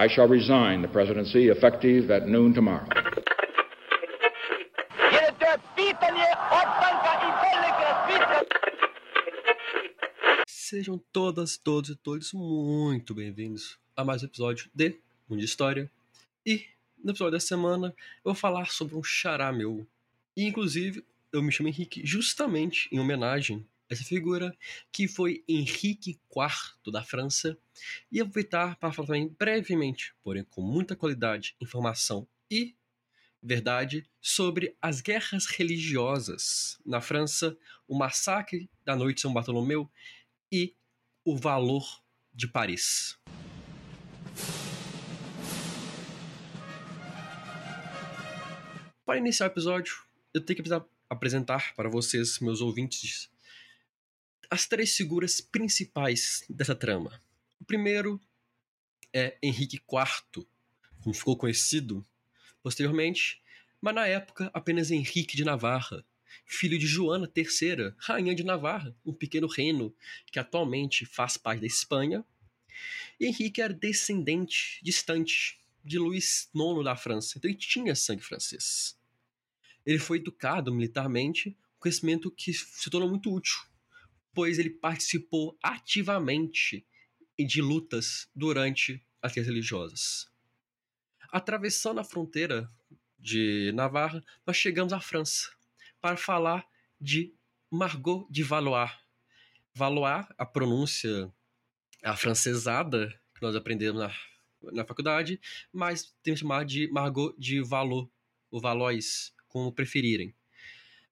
I shall resign the presidency effective at noon tomorrow. Sejam todas, todos e todos muito bem-vindos a mais um episódio de Mundo de História. E no episódio da semana eu vou falar sobre um xará meu. E inclusive eu me chamo Henrique justamente em homenagem essa figura que foi Henrique IV da França. E aproveitar para falar também brevemente, porém com muita qualidade, informação e verdade sobre as guerras religiosas na França, o massacre da noite de São Bartolomeu e o valor de Paris. Para iniciar o episódio, eu tenho que apresentar para vocês, meus ouvintes, as três figuras principais dessa trama. O primeiro é Henrique IV, como ficou conhecido posteriormente, mas na época apenas Henrique de Navarra, filho de Joana III, rainha de Navarra, um pequeno reino que atualmente faz parte da Espanha. E Henrique era descendente distante de Luís IX da França, então ele tinha sangue francês. Ele foi educado militarmente, um conhecimento que se tornou muito útil, pois ele participou ativamente de lutas durante as guerras religiosas. Atravessando a fronteira de Navarra, nós chegamos à França para falar de Margot de Valois. Valois, a pronúncia afrancesada que nós aprendemos na, na faculdade, mas temos que chamar de Margot de Valois, ou Valois, como preferirem.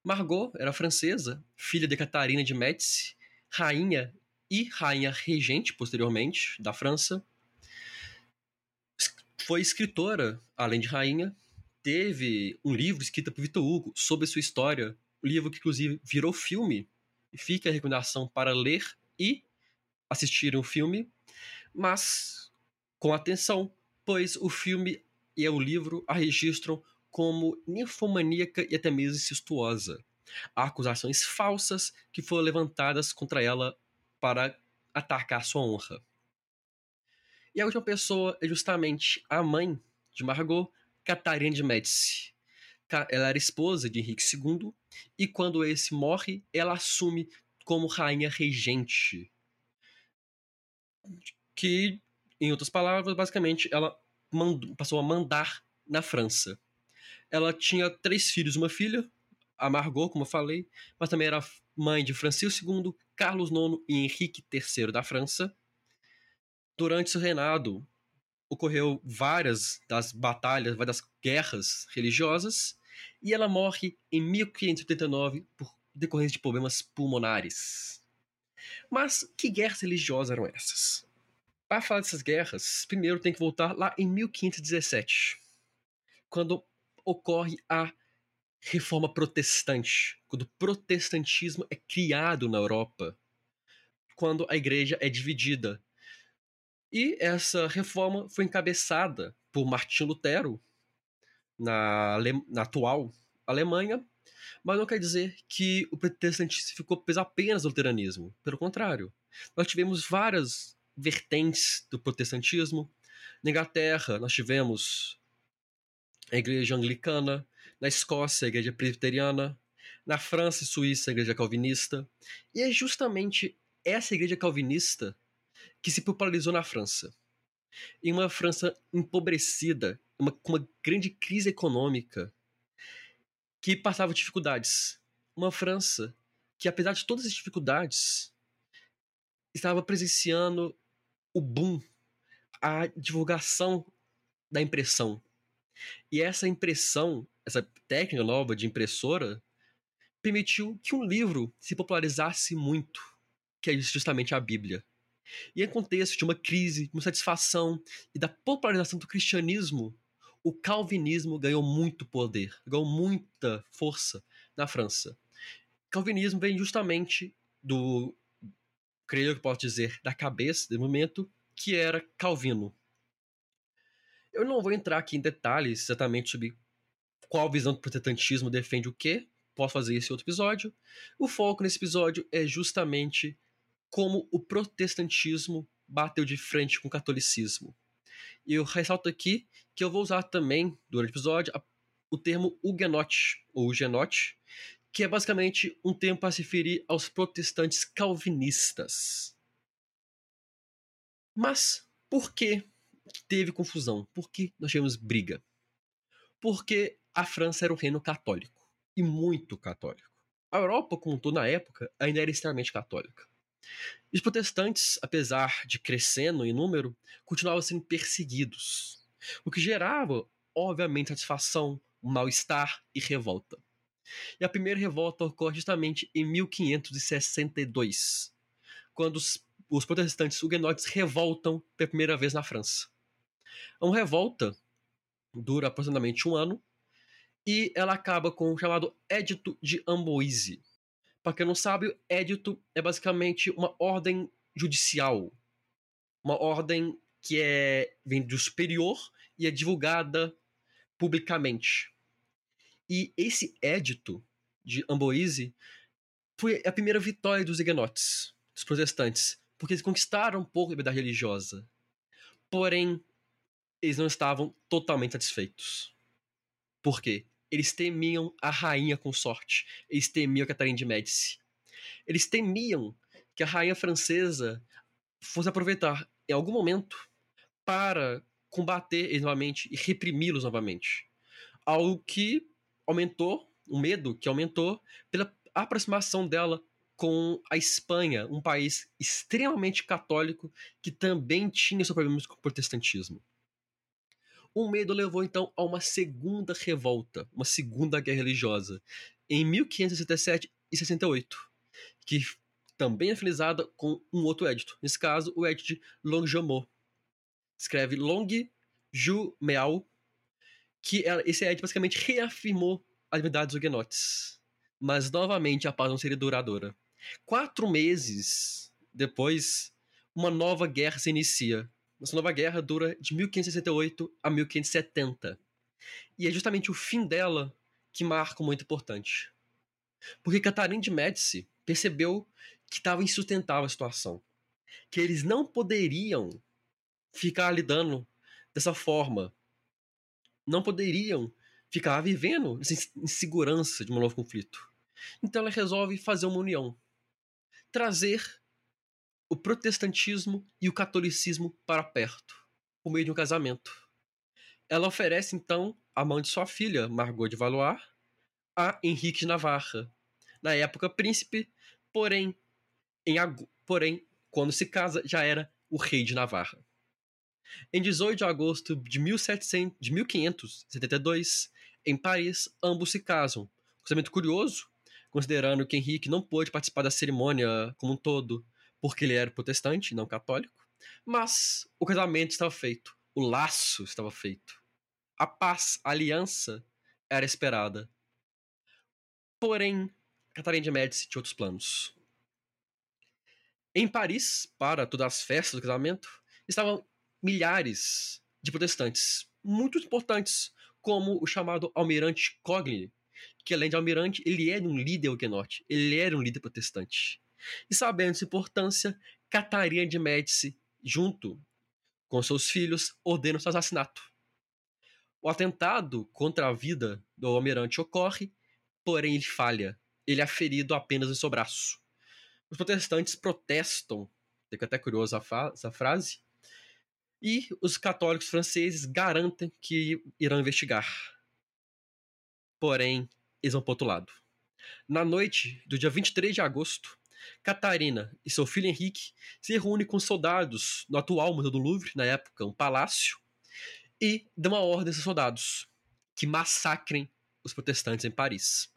Margot era francesa, filha de Catarina de Médici, rainha e rainha regente, posteriormente, da França. Foi escritora, além de rainha, teve um livro escrito por Victor Hugo sobre sua história, um livro que inclusive virou filme, fica a recomendação para ler e assistir um filme, mas com atenção, pois o filme e o livro a registram como ninfomaníaca e até mesmo incestuosa. Há acusações falsas que foram levantadas contra ela para atacar sua honra. E a última pessoa é justamente a mãe de Margot, Catarina de Médici. Ela era esposa de Henrique II e quando esse morre, ela assume como rainha regente. Que, em outras palavras, basicamente ela mandou, passou a mandar na França. Ela tinha três filhos uma filha, a Margot, como eu falei, mas também era mãe de Francisco II, Carlos IX e Henrique III da França. Durante seu reinado, ocorreu várias das batalhas, várias guerras religiosas, e ela morre em 1589 por decorrência de problemas pulmonares. Mas que guerras religiosas eram essas? Para falar dessas guerras, primeiro tem que voltar lá em 1517, quando ocorre a Reforma Protestante, quando o protestantismo é criado na Europa, quando a igreja é dividida e essa reforma foi encabeçada por Martinho Lutero na, na atual Alemanha, mas não quer dizer que o protestantismo ficou preso apenas ao luteranismo. Pelo contrário, nós tivemos várias vertentes do protestantismo. Na Inglaterra, nós tivemos a igreja anglicana, na Escócia, a igreja presbiteriana, na França e Suíça, a igreja calvinista. E é justamente essa igreja calvinista que se popularizou na França. Em uma França empobrecida, uma, com uma grande crise econômica, que passava dificuldades. Uma França que, apesar de todas as dificuldades, estava presenciando o boom, a divulgação da impressão. E essa impressão, essa técnica nova de impressora, permitiu que um livro se popularizasse muito, que é justamente a Bíblia. E em contexto de uma crise, de uma satisfação e da popularização do cristianismo, o calvinismo ganhou muito poder, ganhou muita força na França. Calvinismo vem justamente do, creio que posso dizer, da cabeça do momento, que era Calvino. Eu não vou entrar aqui em detalhes exatamente sobre qual visão do protestantismo defende o quê, posso fazer esse outro episódio. O foco nesse episódio é justamente como o protestantismo bateu de frente com o catolicismo. E eu ressalto aqui que eu vou usar também, durante o episódio, o termo huguenote, ou huguenote, que é basicamente um termo para se referir aos protestantes calvinistas. Mas por que teve confusão? Por que nós tivemos briga? Porque a França era um reino católico, e muito católico. A Europa, como um na época, ainda era extremamente católica. Os protestantes, apesar de crescendo em número, continuavam sendo perseguidos, o que gerava, obviamente, satisfação, mal-estar e revolta. E a primeira revolta ocorre justamente em 1562, quando os, os protestantes huguenotes revoltam pela primeira vez na França. Uma revolta dura aproximadamente um ano e ela acaba com o chamado Édito de Amboise. Para quem não sabe, o Édito é basicamente uma ordem judicial, uma ordem que é vem do superior e é divulgada publicamente. E esse édito de Amboise foi a primeira vitória dos huguenotes, dos protestantes, porque eles conquistaram um pouco a liberdade religiosa. Porém, eles não estavam totalmente satisfeitos. Por quê? Eles temiam a rainha consorte. Eles temiam a Catarina de Médici. Eles temiam que a rainha francesa fosse aproveitar em algum momento para combater eles novamente e reprimi-los novamente. Algo que aumentou, o medo que aumentou pela aproximação dela com a Espanha, um país extremamente católico que também tinha seus problemas com o protestantismo. O medo levou então a uma segunda revolta, uma segunda guerra religiosa, em 1567 e 68, que também é finalizada com um outro édito, nesse caso o édito de Longjumeau. Escreve Long Jumeau, que esse édito basicamente reafirmou a liberdade dos huguenotes. Mas novamente a paz não seria duradoura. Quatro meses depois, uma nova guerra se inicia, essa nova guerra dura de 1568 a 1570. E é justamente o fim dela que marca um muito importante. Porque Catarina de Médici percebeu que estava insustentável a situação. Que eles não poderiam ficar lidando dessa forma. Não poderiam ficar vivendo essa insegurança de um novo conflito. Então ela resolve fazer uma união. Trazer o protestantismo e o catolicismo para perto, por meio de um casamento. Ela oferece então a mão de sua filha, Margot de Valois, a Henrique de Navarra, na época príncipe, porém, em, porém, quando se casa, já era o rei de Navarra. Em 18 de agosto de, 1700, de 1572, em Paris, ambos se casam. Um casamento curioso, considerando que Henrique não pôde participar da cerimônia como um todo, porque ele era protestante, não católico. Mas o casamento estava feito, o laço estava feito. A paz, a aliança era esperada. Porém, Catarina de Médici tinha outros planos. Em Paris, para todas as festas do casamento, estavam milhares de protestantes, muito importantes, como o chamado Almirante Coligny, que além de almirante, ele era um líder huguenote, ele era um líder protestante. E sabendo sua importância, Catarina de Médici, junto com seus filhos, ordena seu assassinato. O atentado contra a vida do almirante ocorre, porém ele falha. Ele é ferido apenas em seu braço. Os protestantes protestam, fica até curioso essa frase, e os católicos franceses garantem que irão investigar. Porém, eles vão para outro lado. Na noite do dia 23 de agosto, Catarina e seu filho Henrique se reúnem com soldados no atual Museu do Louvre, na época um palácio, e dão uma ordem aos soldados que massacrem os protestantes em Paris.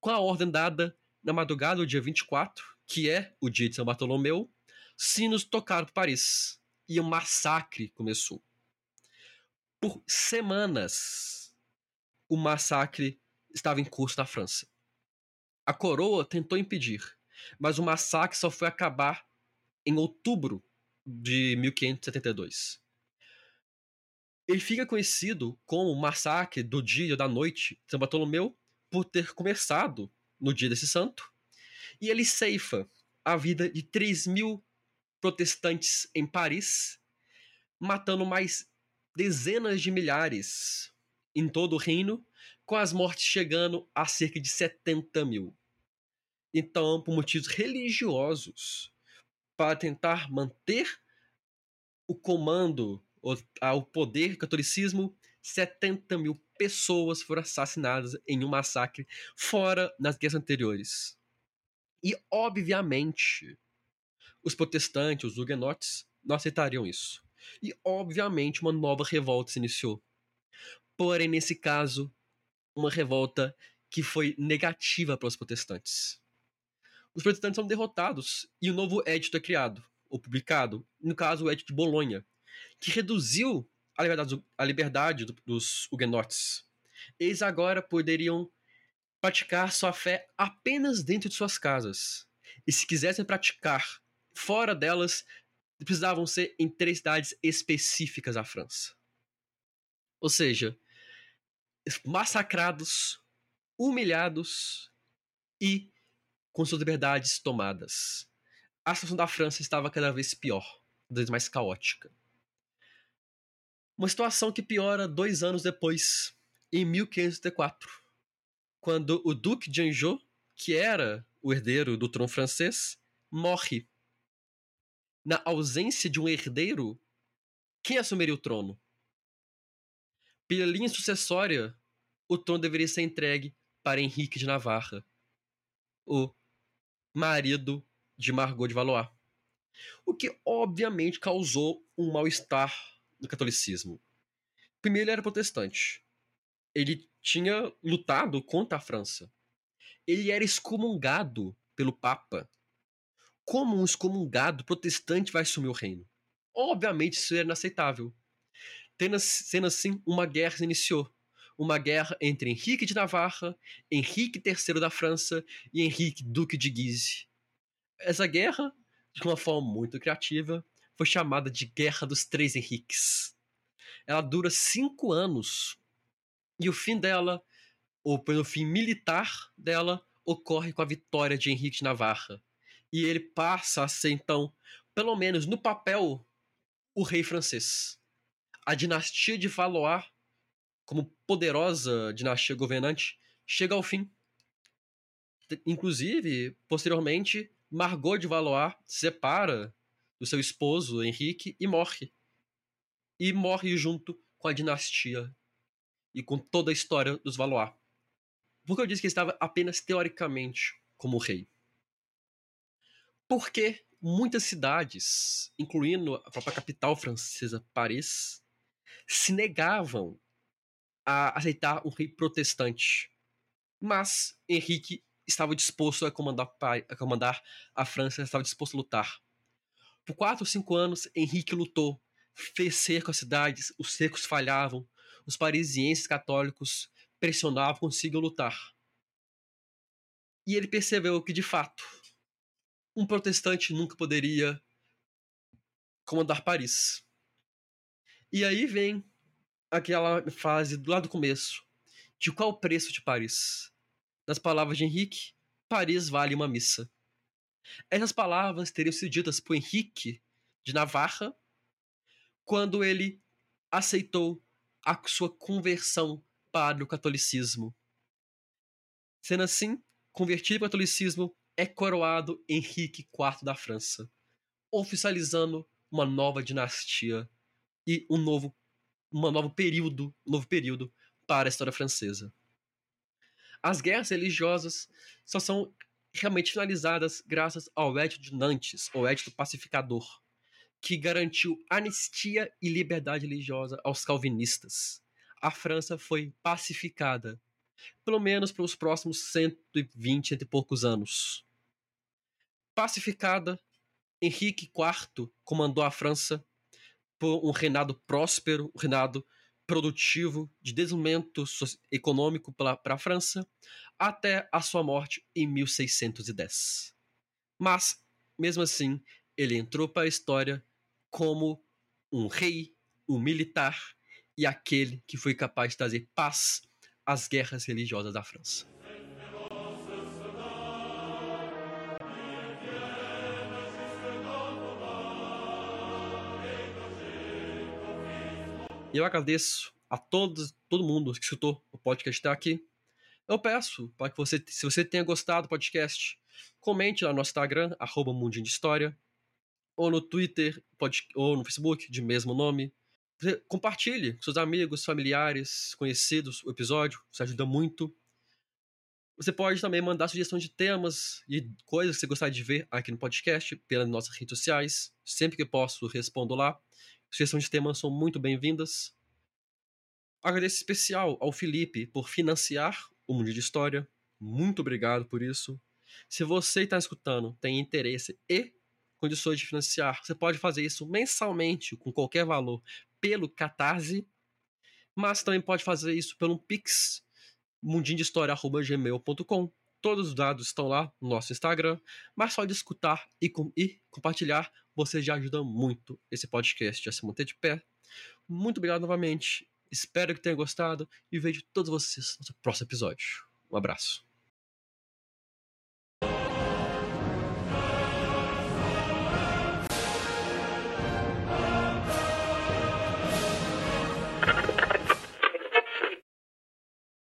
Com a ordem dada na madrugada do dia 24, que é o dia de São Bartolomeu, sinos tocaram por Paris e o massacre começou por semanas o massacre estava em curso na França. A coroa tentou impedir, mas o massacre só foi acabar em outubro de 1572. Ele fica conhecido como o massacre do dia ou da noite de São Bartolomeu por ter começado no dia desse santo, e ele ceifa a vida de 3 mil protestantes em Paris, matando mais dezenas de milhares em todo o reino, com as mortes chegando a cerca de 70 mil. Então, por motivos religiosos, para tentar manter o comando, o poder catolicismo, 70 mil pessoas foram assassinadas em um massacre fora nas guerras anteriores. E, obviamente, os protestantes, os huguenotes, não aceitariam isso. E, obviamente, uma nova revolta se iniciou. Porém, nesse caso, uma revolta que foi negativa para os protestantes. Os protestantes são derrotados e um novo edito é criado, ou publicado, no caso o Edito de Bolonha, que reduziu a liberdade, a liberdade dos huguenotes. Eles agora poderiam praticar sua fé apenas dentro de suas casas. E se quisessem praticar fora delas, precisavam ser em três cidades específicas da França. Ou seja, massacrados, humilhados e com suas liberdades tomadas. A situação da França estava cada vez pior, cada vez mais caótica. Uma situação que piora dois anos depois, em 1504, quando o Duque de Anjou, que era o herdeiro do trono francês, morre. Na ausência de um herdeiro, quem assumiria o trono? Pela linha sucessória, o trono deveria ser entregue para Henrique de Navarra, o marido de Margot de Valois. O que obviamente causou um mal-estar do catolicismo. Primeiro, ele era protestante. Ele tinha lutado contra a França. Ele era excomungado pelo Papa. Como um excomungado protestante vai assumir o reino? Obviamente, isso era inaceitável. Tendo, sendo assim, uma guerra se iniciou. Uma guerra entre Henrique de Navarra, Henrique III da França e Henrique Duque de Guise. Essa guerra, de uma forma muito criativa, foi chamada de Guerra dos Três Henriques. Ela dura cinco anos e o fim dela, ou pelo fim militar dela, ocorre com a vitória de Henrique de Navarra. E ele passa a ser, então, pelo menos no papel, o rei francês. A dinastia de Valois, como poderosa dinastia governante, chega ao fim. Inclusive, posteriormente, Margot de Valois se separa do seu esposo, Henrique, e morre. E morre junto com a dinastia e com toda a história dos Valois. Porque eu disse que ele estava apenas teoricamente como rei. Porque muitas cidades, incluindo a própria capital francesa, Paris, se negavam a aceitar um rei protestante. Mas Henrique estava disposto a comandar, a comandar a França, estava disposto a lutar. Por quatro ou cinco anos, Henrique lutou, fez cerco às cidades, os cercos falhavam, os parisienses católicos pressionavam, conseguiam lutar. E ele percebeu que, de fato, um protestante nunca poderia comandar Paris. E aí vem aquela fase do lado do começo, de qual o preço de Paris. Nas palavras de Henrique, Paris vale uma missa. Essas palavras teriam sido ditas por Henrique de Navarra quando ele aceitou a sua conversão para o catolicismo. Sendo assim, convertido para o catolicismo, é coroado Henrique IV da França, oficializando uma nova dinastia e um novo, um novo período, um novo período para a história francesa. As guerras religiosas só são realmente finalizadas graças ao Edito de Nantes, ou Edito Pacificador, que garantiu anistia e liberdade religiosa aos calvinistas. A França foi pacificada, pelo menos pelos próximos 120 e poucos anos. Pacificada, Henrique IV comandou a França por um reinado próspero, um reinado produtivo de desenvolvimento econômico para a França até a sua morte em 1610. Mas, mesmo assim, ele entrou para a história como um rei, um militar e aquele que foi capaz de trazer paz às guerras religiosas da França. Eu agradeço a todos, todo mundo que escutou o podcast até aqui. Eu peço para que você, se você tenha gostado do podcast, comente lá no Instagram, arroba Mundinho de História, ou no Twitter, pode, ou no Facebook, de mesmo nome. Compartilhe com seus amigos, familiares, conhecidos o episódio, isso ajuda muito. Você pode também mandar sugestão de temas e coisas que você gostaria de ver aqui no podcast pelas nossas redes sociais. Sempre que posso, respondo lá. Sugestões de temas são muito bem-vindas. Agradeço especial ao Felipe por financiar o Mundo de História. Muito obrigado por isso. Se você está escutando, tem interesse e condições de financiar, você pode fazer isso mensalmente, com qualquer valor, pelo Catarse, mas também pode fazer isso pelo Pix mundinhodehistoria.gmail.com. Todos os dados estão lá no nosso Instagram, mas só de escutar e, com, e compartilhar você já ajuda muito esse podcast a se manter de pé. Muito obrigado novamente. Espero que tenha gostado e vejo todos vocês no próximo episódio. Um abraço.